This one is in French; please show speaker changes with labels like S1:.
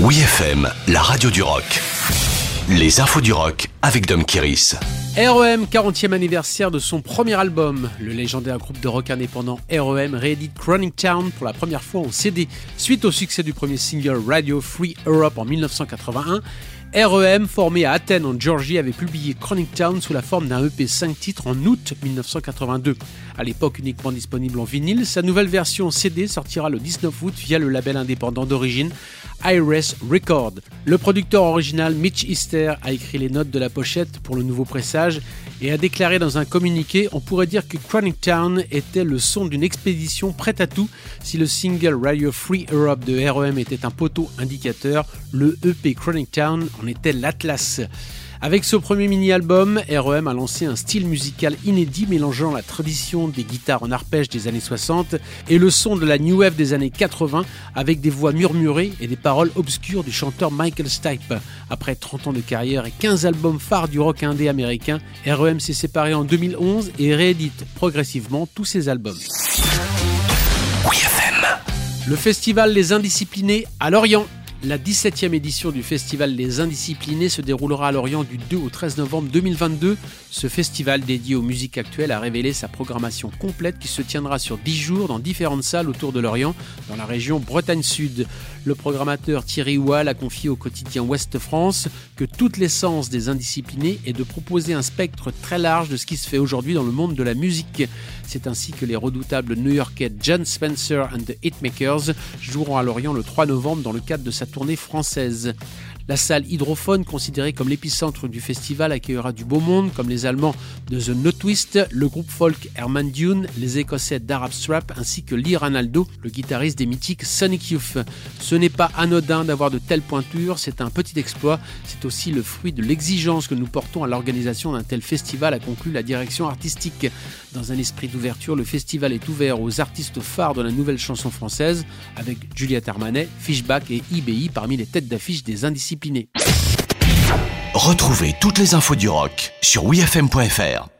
S1: Oui FM, la radio du rock. Les infos du rock avec Dom Kiris.
S2: REM, 40e anniversaire de son premier album. Le légendaire groupe de rock indépendant REM réédite Chronic Town pour la première fois en CD, suite au succès du premier single Radio Free Europe en 1981. REM, formé à Athènes en Géorgie, avait publié Chronic Town sous la forme d'un EP 5 titres en août 1982. À l'époque uniquement disponible en vinyle, sa nouvelle version CD sortira le 19 août via le label indépendant d'origine Iris Record. Le producteur original Mitch Easter a écrit les notes de la pochette pour le nouveau pressage et a déclaré dans un communiqué On pourrait dire que Chronic Town était le son d'une expédition prête à tout. Si le single Radio Free Europe de REM était un poteau indicateur, le EP Chronic Town en était l'Atlas. Avec ce premier mini-album, REM a lancé un style musical inédit mélangeant la tradition des guitares en arpège des années 60 et le son de la new wave des années 80 avec des voix murmurées et des paroles obscures du chanteur Michael Stipe. Après 30 ans de carrière et 15 albums phares du rock indé américain, REM s'est séparé en 2011 et réédite progressivement tous ses albums. Le festival Les Indisciplinés à Lorient la 17e édition du festival Les Indisciplinés se déroulera à Lorient du 2 au 13 novembre 2022. Ce festival dédié aux musiques actuelles a révélé sa programmation complète qui se tiendra sur 10 jours dans différentes salles autour de Lorient, dans la région Bretagne Sud. Le programmateur Thierry Wall a confié au quotidien Ouest France que toute l'essence des Indisciplinés est de proposer un spectre très large de ce qui se fait aujourd'hui dans le monde de la musique. C'est ainsi que les redoutables new-yorkais John Spencer and the Hitmakers joueront à Lorient le 3 novembre dans le cadre de sa tournée française. La salle hydrophone, considérée comme l'épicentre du festival, accueillera du beau monde comme les Allemands de The No Twist, le groupe folk Herman Dune, les Écossais d'Arab Strap ainsi que Lee Ranaldo, le guitariste des mythiques Sonic Youth. Ce n'est pas anodin d'avoir de telles pointures, c'est un petit exploit, c'est aussi le fruit de l'exigence que nous portons à l'organisation d'un tel festival, a conclu la direction artistique. Dans un esprit d'ouverture, le festival est ouvert aux artistes phares de la nouvelle chanson française, avec Juliette Armanet, Fishback et IBI parmi les têtes d'affiche des
S1: Retrouvez toutes les infos du rock sur wfm.fr.